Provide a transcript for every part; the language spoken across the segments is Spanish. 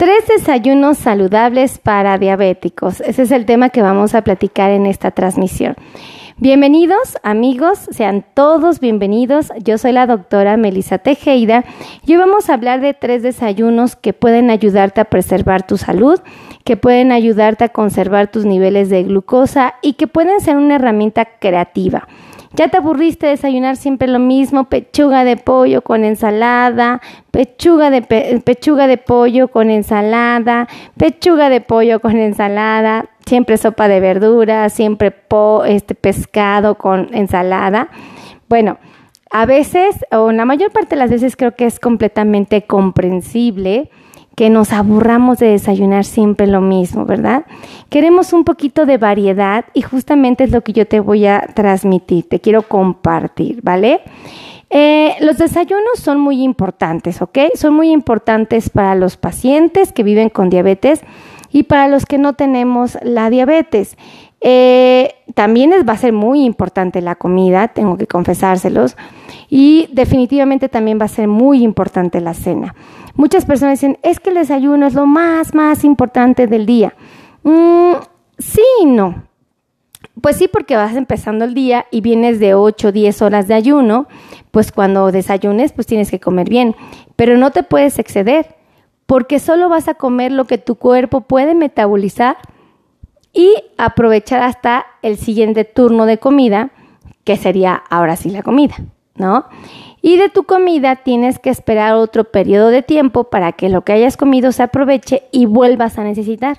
Tres desayunos saludables para diabéticos. Ese es el tema que vamos a platicar en esta transmisión. Bienvenidos amigos, sean todos bienvenidos. Yo soy la doctora Melissa Tejeda y hoy vamos a hablar de tres desayunos que pueden ayudarte a preservar tu salud, que pueden ayudarte a conservar tus niveles de glucosa y que pueden ser una herramienta creativa. Ya te aburriste de desayunar siempre lo mismo, pechuga de pollo con ensalada, pechuga de, pechuga de pollo con ensalada, pechuga de pollo con ensalada, siempre sopa de verduras, siempre este pescado con ensalada. Bueno, a veces, o la mayor parte de las veces creo que es completamente comprensible que nos aburramos de desayunar siempre lo mismo, ¿verdad? Queremos un poquito de variedad y justamente es lo que yo te voy a transmitir, te quiero compartir, ¿vale? Eh, los desayunos son muy importantes, ¿ok? Son muy importantes para los pacientes que viven con diabetes y para los que no tenemos la diabetes. Eh, también va a ser muy importante la comida, tengo que confesárselos, y definitivamente también va a ser muy importante la cena. Muchas personas dicen, es que el desayuno es lo más, más importante del día. Mm, sí y no. Pues sí, porque vas empezando el día y vienes de 8 o 10 horas de ayuno, pues cuando desayunes, pues tienes que comer bien, pero no te puedes exceder, porque solo vas a comer lo que tu cuerpo puede metabolizar y aprovechar hasta el siguiente turno de comida, que sería ahora sí la comida, ¿no? Y de tu comida tienes que esperar otro periodo de tiempo para que lo que hayas comido se aproveche y vuelvas a necesitar.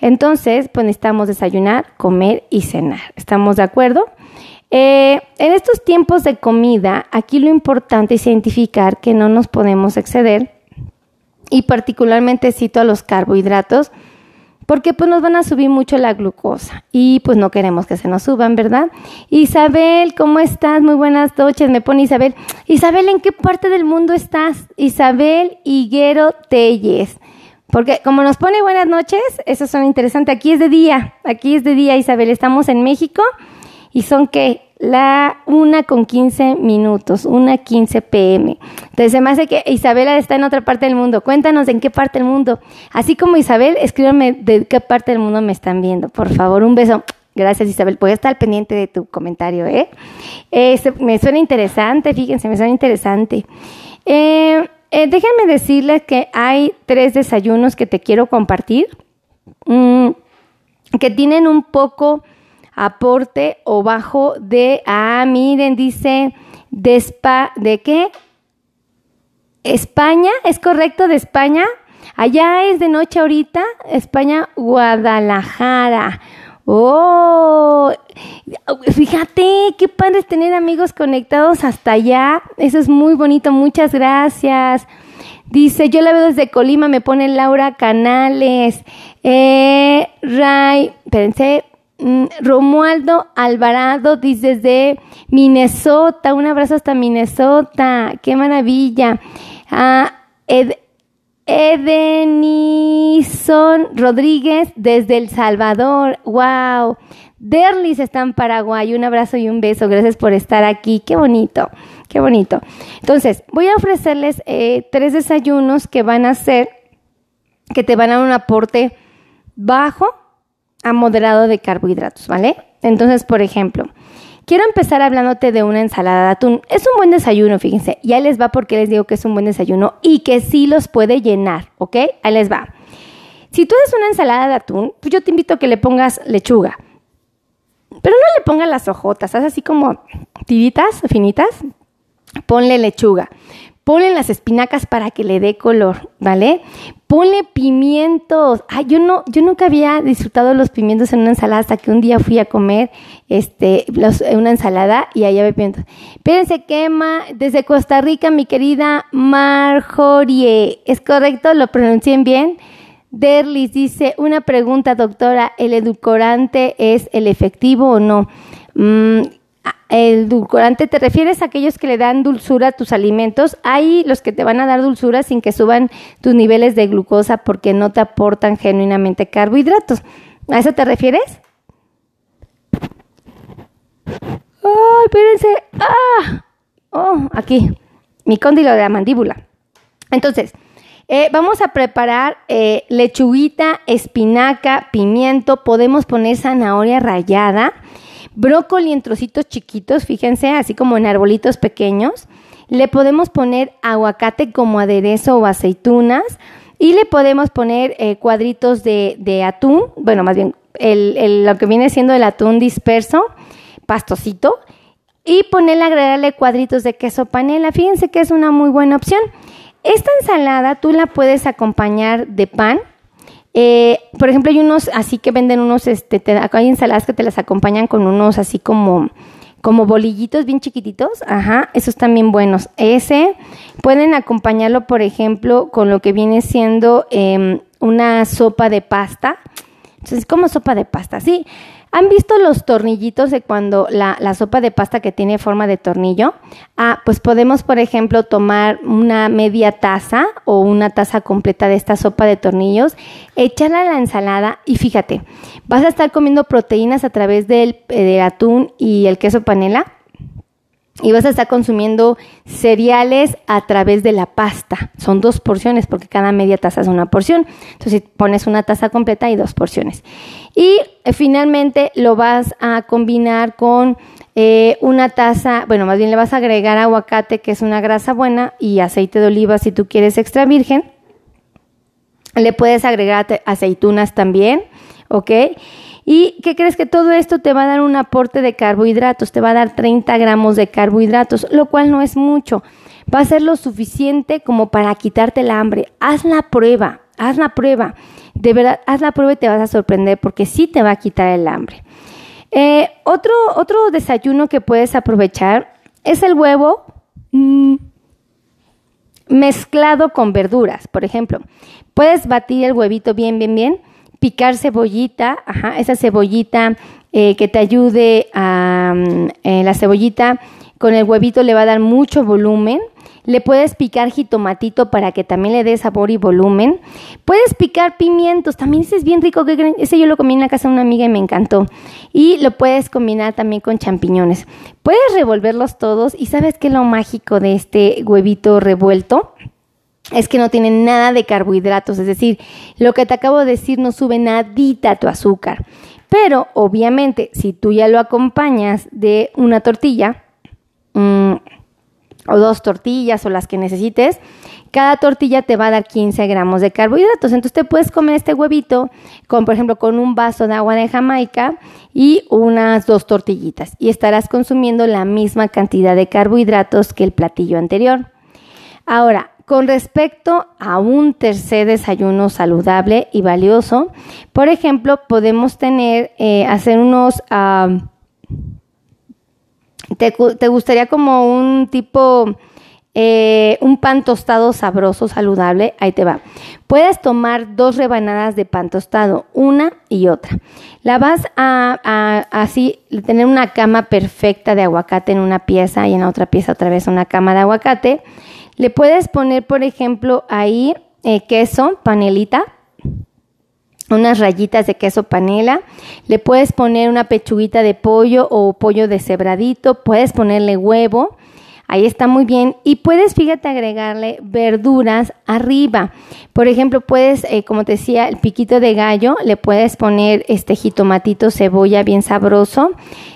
Entonces, pues necesitamos desayunar, comer y cenar. ¿Estamos de acuerdo? Eh, en estos tiempos de comida, aquí lo importante es identificar que no nos podemos exceder y particularmente cito a los carbohidratos porque pues nos van a subir mucho la glucosa y pues no queremos que se nos suban, ¿verdad? Isabel, ¿cómo estás? Muy buenas noches, me pone Isabel. Isabel, ¿en qué parte del mundo estás? Isabel Higuero Telles. Porque como nos pone buenas noches, eso son interesante. Aquí es de día, aquí es de día, Isabel. Estamos en México y son que la una con 15 minutos, una 15 pm. Entonces se me hace que Isabela está en otra parte del mundo. Cuéntanos en qué parte del mundo. Así como Isabel, escríbanme de qué parte del mundo me están viendo. Por favor, un beso. Gracias Isabel. Puedes estar pendiente de tu comentario, ¿eh? me suena interesante, fíjense, me suena interesante. Eh, eh, déjenme decirles que hay tres desayunos que te quiero compartir, mm, que tienen un poco aporte o bajo de, ah, miren, dice, de, spa, ¿de qué? España, ¿es correcto de España? Allá es de noche ahorita, España, Guadalajara. Oh, fíjate, qué padre tener amigos conectados hasta allá. Eso es muy bonito, muchas gracias. Dice, yo la veo desde Colima, me pone Laura Canales. Eh, Ray, pensé, Romualdo Alvarado dice desde Minnesota, un abrazo hasta Minnesota, qué maravilla. Ah, Edenison Rodríguez desde El Salvador, wow. Derlis está en Paraguay, un abrazo y un beso, gracias por estar aquí, qué bonito, qué bonito. Entonces, voy a ofrecerles eh, tres desayunos que van a ser, que te van a dar un aporte bajo a moderado de carbohidratos, ¿vale? Entonces, por ejemplo, quiero empezar hablándote de una ensalada de atún. Es un buen desayuno, fíjense. Ya les va porque les digo que es un buen desayuno y que sí los puede llenar, ¿ok? Ahí les va. Si tú haces una ensalada de atún, pues yo te invito a que le pongas lechuga. Pero no le pongas las hojotas, haz así como tiritas finitas. Ponle lechuga. Ponle las espinacas para que le dé color, ¿vale? Ponle pimientos. Ay, yo no, yo nunca había disfrutado los pimientos en una ensalada hasta que un día fui a comer este, una ensalada y allá había pimientos. Espérense, quema desde Costa Rica, mi querida Marjorie. ¿Es correcto? ¿Lo pronuncié bien? Derlis dice, una pregunta, doctora, ¿el edulcorante es el efectivo o no? Mm, el edulcorante, ¿te refieres a aquellos que le dan dulzura a tus alimentos? Hay los que te van a dar dulzura sin que suban tus niveles de glucosa porque no te aportan genuinamente carbohidratos. ¿A eso te refieres? ¡Ay, espérense! ¡Ah! Oh, aquí, mi cóndilo de la mandíbula. Entonces, Eh, vamos a preparar eh, lechuguita, espinaca, pimiento, podemos poner zanahoria rallada, brócoli en trocitos chiquitos, fíjense, así como en arbolitos pequeños. Le podemos poner aguacate como aderezo o aceitunas y le podemos poner eh, cuadritos de, atún, bueno, más bien lo que viene siendo el atún disperso, pastosito, y ponerle, agregarle cuadritos de queso panela. Fíjense que es una muy buena opción. Esta ensalada tú la puedes acompañar de pan. Eh, por ejemplo, hay unos así que venden unos, este, hay ensaladas que te las acompañan con unos así como como bolillitos bien chiquititos, ajá, esos también buenos. Ese pueden acompañarlo, por ejemplo, con lo que viene siendo em, una sopa de pasta. Entonces, como sopa de pasta, sí. ¿Han visto los tornillitos de cuando la, sopa de pasta que tiene forma de tornillo? Ah, pues podemos, por ejemplo, tomar una media taza o una taza completa de esta sopa de tornillos, echarla a la ensalada y fíjate, vas a estar comiendo proteínas a través del, eh, del atún y el queso panela y vas a estar consumiendo cereales a través de la pasta. Son dos porciones porque cada media taza es una porción. Entonces pones una taza completa y dos porciones. Y eh, finalmente lo vas a combinar con eh, una taza, bueno, más bien le vas a agregar aguacate que es una grasa buena y aceite de oliva si tú quieres extra virgen. Le puedes agregar aceitunas también, ¿ok? ¿Y qué crees que todo esto te va a dar un aporte de carbohidratos? Te va a dar 30 gramos de carbohidratos, lo cual no es mucho. Va a ser lo suficiente como para quitarte el hambre. Haz la prueba, haz la prueba. De verdad, haz la prueba y te vas a sorprender porque sí te va a quitar el hambre. Eh, otro, otro desayuno que puedes aprovechar es el huevo mm, mezclado con verduras, por ejemplo. Puedes batir el huevito bien, bien, bien picar cebollita, ajá, esa cebollita eh, que te ayude a mm, eh, la cebollita con el huevito le va a dar mucho volumen. Le puedes picar jitomatito para que también le dé sabor y volumen. Puedes picar pimientos, también ese es bien rico. Ese yo lo comí en la casa de una amiga y me encantó. Y lo puedes combinar también con champiñones. Puedes revolverlos todos y ¿sabes qué es lo mágico de este huevito revuelto? Es que no tiene nada de carbohidratos, es decir, lo que te acabo de decir no sube nadita tu azúcar. Pero obviamente, si tú ya lo acompañas de una tortilla, mm, o dos tortillas o las que necesites, cada tortilla te va a dar 15 gramos de carbohidratos. Entonces te puedes comer este huevito con, por ejemplo, con un vaso de agua de Jamaica y unas dos tortillitas y estarás consumiendo la misma cantidad de carbohidratos que el platillo anterior. Ahora, con respecto a un tercer desayuno saludable y valioso, por ejemplo, podemos tener, eh, hacer unos, te, gustaría como un tipo, eh, un pan tostado sabroso, saludable, ahí te va. Puedes tomar dos rebanadas de pan tostado, una y otra. La vas a, a, así tener una cama perfecta de aguacate en una pieza y en la otra pieza otra vez una cama de aguacate le puedes poner, por ejemplo, ahí eh, queso, panelita, unas rayitas de queso panela, le puedes poner una pechuguita de pollo o pollo deshebradito, puedes ponerle huevo, ahí está muy bien, y puedes, fíjate, agregarle verduras arriba. Por ejemplo, puedes, eh, como te decía, el piquito de gallo, le puedes poner este jitomatito, cebolla bien sabroso,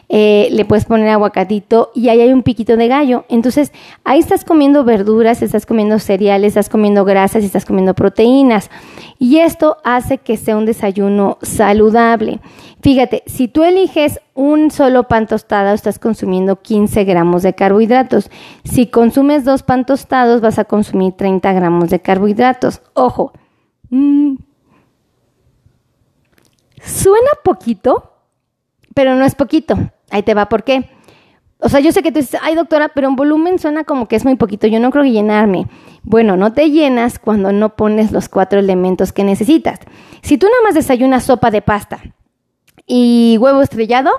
eh, le puedes poner aguacatito y ahí hay un piquito de gallo. Entonces, ahí estás comiendo verduras, estás comiendo cereales, estás comiendo grasas y estás comiendo proteínas. Y esto hace que sea un desayuno saludable. Fíjate, si tú eliges un solo pan tostado, estás consumiendo 15 gramos de carbohidratos. Si consumes dos pan tostados, vas a consumir 30 gramos de carbohidratos. Ojo, mm, suena poquito, pero no es poquito. Ahí te va, ¿por qué? O sea, yo sé que tú dices, ay doctora, pero en volumen suena como que es muy poquito, yo no creo que llenarme. Bueno, no te llenas cuando no pones los cuatro elementos que necesitas. Si tú nada más desayunas sopa de pasta y huevo estrellado,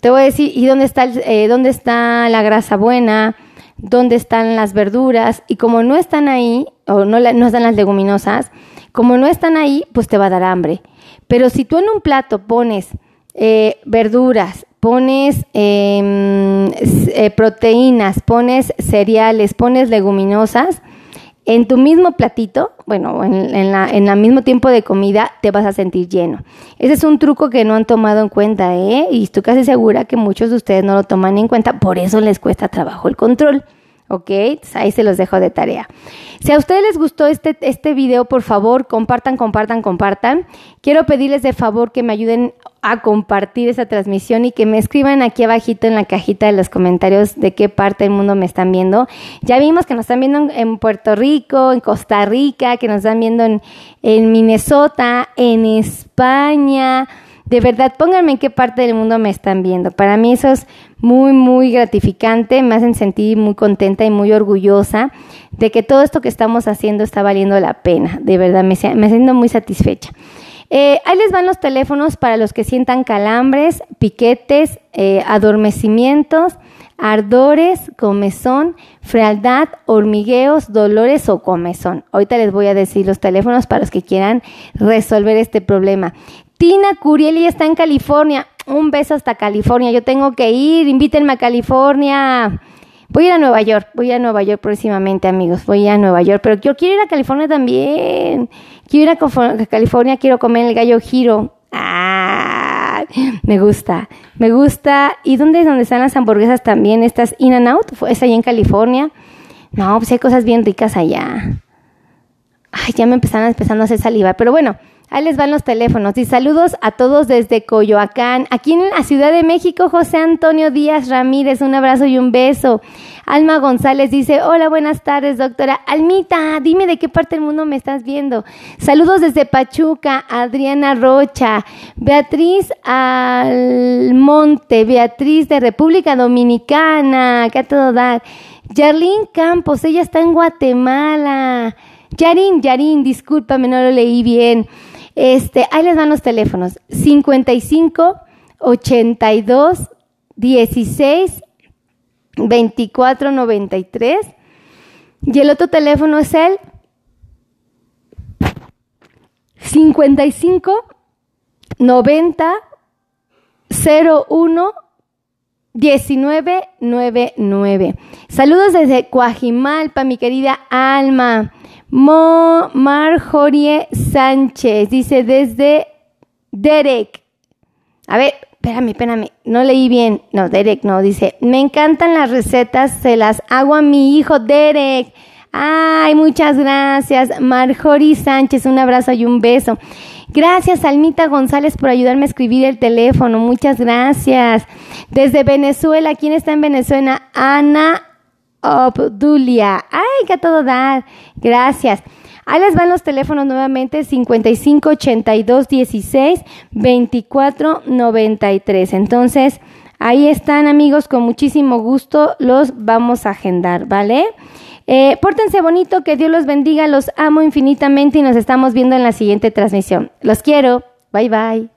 te voy a decir, ¿y dónde está, eh, dónde está la grasa buena? ¿Dónde están las verduras? Y como no están ahí, o no, no están las leguminosas, como no están ahí, pues te va a dar hambre. Pero si tú en un plato pones eh, verduras, pones em, eh, proteínas, pones cereales, pones leguminosas, en tu mismo platito, bueno, en, en, la, en mismo tiempo de comida, te vas a sentir lleno. Ese es un truco que no han tomado en cuenta, ¿eh? Y estoy casi segura que muchos de ustedes no lo toman en cuenta, por eso les cuesta trabajo el control. ¿Ok? ahí se los dejo de tarea. Si a ustedes les gustó este, este video, por favor, compartan, compartan, compartan. Quiero pedirles de favor que me ayuden a compartir esa transmisión y que me escriban aquí abajito en la cajita de los comentarios de qué parte del mundo me están viendo. Ya vimos que nos están viendo en Puerto Rico, en Costa Rica, que nos están viendo en, en Minnesota, en España. De verdad, pónganme en qué parte del mundo me están viendo. Para mí eso es muy, muy gratificante, me hacen sentir muy contenta y muy orgullosa de que todo esto que estamos haciendo está valiendo la pena. De verdad, me, siento muy satisfecha. Eh, ahí les van los teléfonos para los que sientan calambres, piquetes, eh, adormecimientos, ardores, comezón, frialdad, hormigueos, dolores o comezón. Ahorita les voy a decir los teléfonos para los que quieran resolver este problema. Tina Curieli está en California. Un beso hasta California. Yo tengo que ir. Invítenme a California. Voy a ir a Nueva York. Voy a Nueva York próximamente, amigos. Voy a Nueva York. Pero quiero ir a California también. Quiero ir a California. Quiero comer el gallo giro. Ah, me gusta. Me gusta. ¿Y dónde es donde están las hamburguesas también? Estas In and Out. ¿Es allá en California? No, pues hay cosas bien ricas allá. Ay, ya me empezaron empezando a hacer saliva. Pero bueno. Ahí les van los teléfonos. Y saludos a todos desde Coyoacán. Aquí en la Ciudad de México, José Antonio Díaz Ramírez, un abrazo y un beso. Alma González dice, hola, buenas tardes, doctora. Almita, dime de qué parte del mundo me estás viendo. Saludos desde Pachuca, Adriana Rocha, Beatriz Almonte, Beatriz de República Dominicana, que a todo dar. Yarlín Campos, ella está en Guatemala. Yarin, Yarin, discúlpame, no lo leí bien. Este, ahí les van los teléfonos. 55 82 16 24 93. Y el otro teléfono es el 55 90 01 1999. Saludos desde Coajimalpa, mi querida Alma. Mo Marjorie Sánchez dice desde Derek. A ver, espérame, espérame, no leí bien. No, Derek no, dice, me encantan las recetas, se las hago a mi hijo Derek. Ay, muchas gracias. Marjorie Sánchez, un abrazo y un beso. Gracias, Almita González, por ayudarme a escribir el teléfono. Muchas gracias. Desde Venezuela, ¿quién está en Venezuela? Ana Obdulia. Ay, que a todo dar. Gracias. Ahí les van los teléfonos nuevamente 55 82 16 24 93. Entonces, ahí están amigos, con muchísimo gusto los vamos a agendar, ¿vale? Eh, pórtense bonito, que Dios los bendiga, los amo infinitamente y nos estamos viendo en la siguiente transmisión. Los quiero. Bye bye.